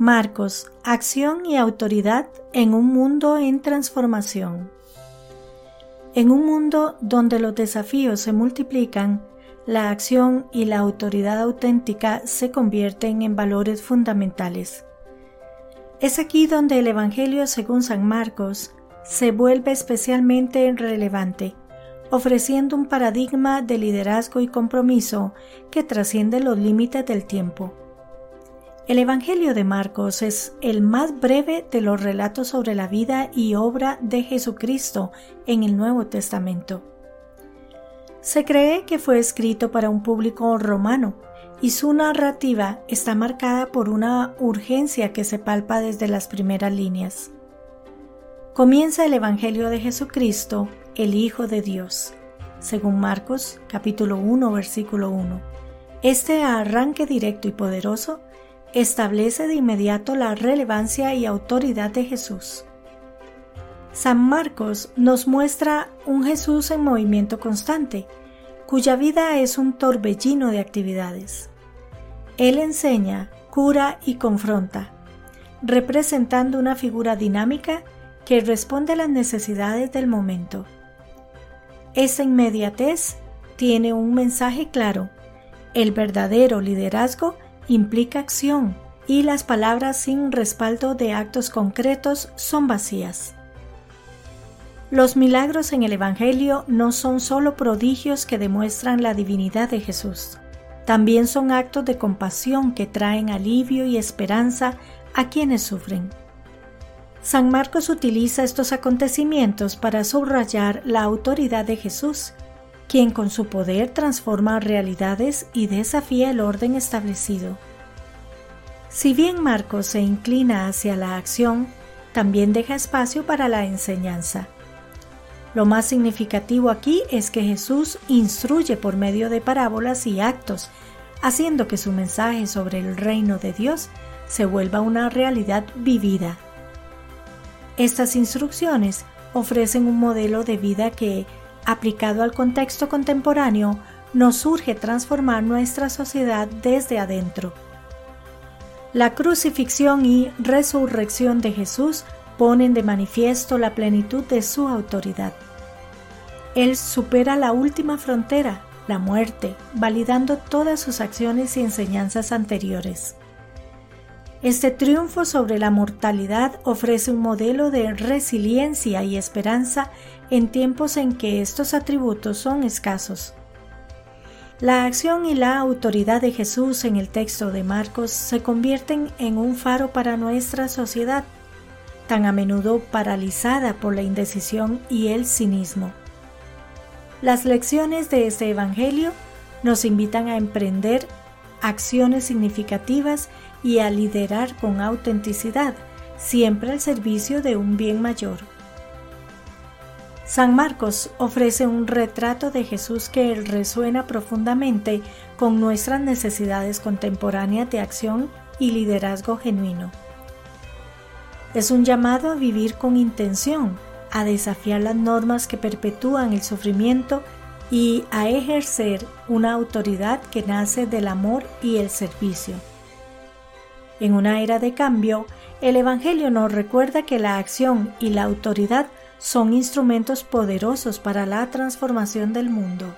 Marcos, acción y autoridad en un mundo en transformación. En un mundo donde los desafíos se multiplican, la acción y la autoridad auténtica se convierten en valores fundamentales. Es aquí donde el Evangelio según San Marcos se vuelve especialmente relevante, ofreciendo un paradigma de liderazgo y compromiso que trasciende los límites del tiempo. El Evangelio de Marcos es el más breve de los relatos sobre la vida y obra de Jesucristo en el Nuevo Testamento. Se cree que fue escrito para un público romano y su narrativa está marcada por una urgencia que se palpa desde las primeras líneas. Comienza el Evangelio de Jesucristo, el Hijo de Dios, según Marcos capítulo 1 versículo 1. Este arranque directo y poderoso establece de inmediato la relevancia y autoridad de Jesús. San Marcos nos muestra un Jesús en movimiento constante, cuya vida es un torbellino de actividades. Él enseña, cura y confronta, representando una figura dinámica que responde a las necesidades del momento. Esa inmediatez tiene un mensaje claro. El verdadero liderazgo implica acción y las palabras sin respaldo de actos concretos son vacías. Los milagros en el Evangelio no son solo prodigios que demuestran la divinidad de Jesús, también son actos de compasión que traen alivio y esperanza a quienes sufren. San Marcos utiliza estos acontecimientos para subrayar la autoridad de Jesús quien con su poder transforma realidades y desafía el orden establecido. Si bien Marcos se inclina hacia la acción, también deja espacio para la enseñanza. Lo más significativo aquí es que Jesús instruye por medio de parábolas y actos, haciendo que su mensaje sobre el reino de Dios se vuelva una realidad vivida. Estas instrucciones ofrecen un modelo de vida que aplicado al contexto contemporáneo, nos urge transformar nuestra sociedad desde adentro. La crucifixión y resurrección de Jesús ponen de manifiesto la plenitud de su autoridad. Él supera la última frontera, la muerte, validando todas sus acciones y enseñanzas anteriores. Este triunfo sobre la mortalidad ofrece un modelo de resiliencia y esperanza en tiempos en que estos atributos son escasos. La acción y la autoridad de Jesús en el texto de Marcos se convierten en un faro para nuestra sociedad, tan a menudo paralizada por la indecisión y el cinismo. Las lecciones de este Evangelio nos invitan a emprender acciones significativas y a liderar con autenticidad, siempre al servicio de un bien mayor. San Marcos ofrece un retrato de Jesús que resuena profundamente con nuestras necesidades contemporáneas de acción y liderazgo genuino. Es un llamado a vivir con intención, a desafiar las normas que perpetúan el sufrimiento y a ejercer una autoridad que nace del amor y el servicio. En una era de cambio, el Evangelio nos recuerda que la acción y la autoridad son instrumentos poderosos para la transformación del mundo.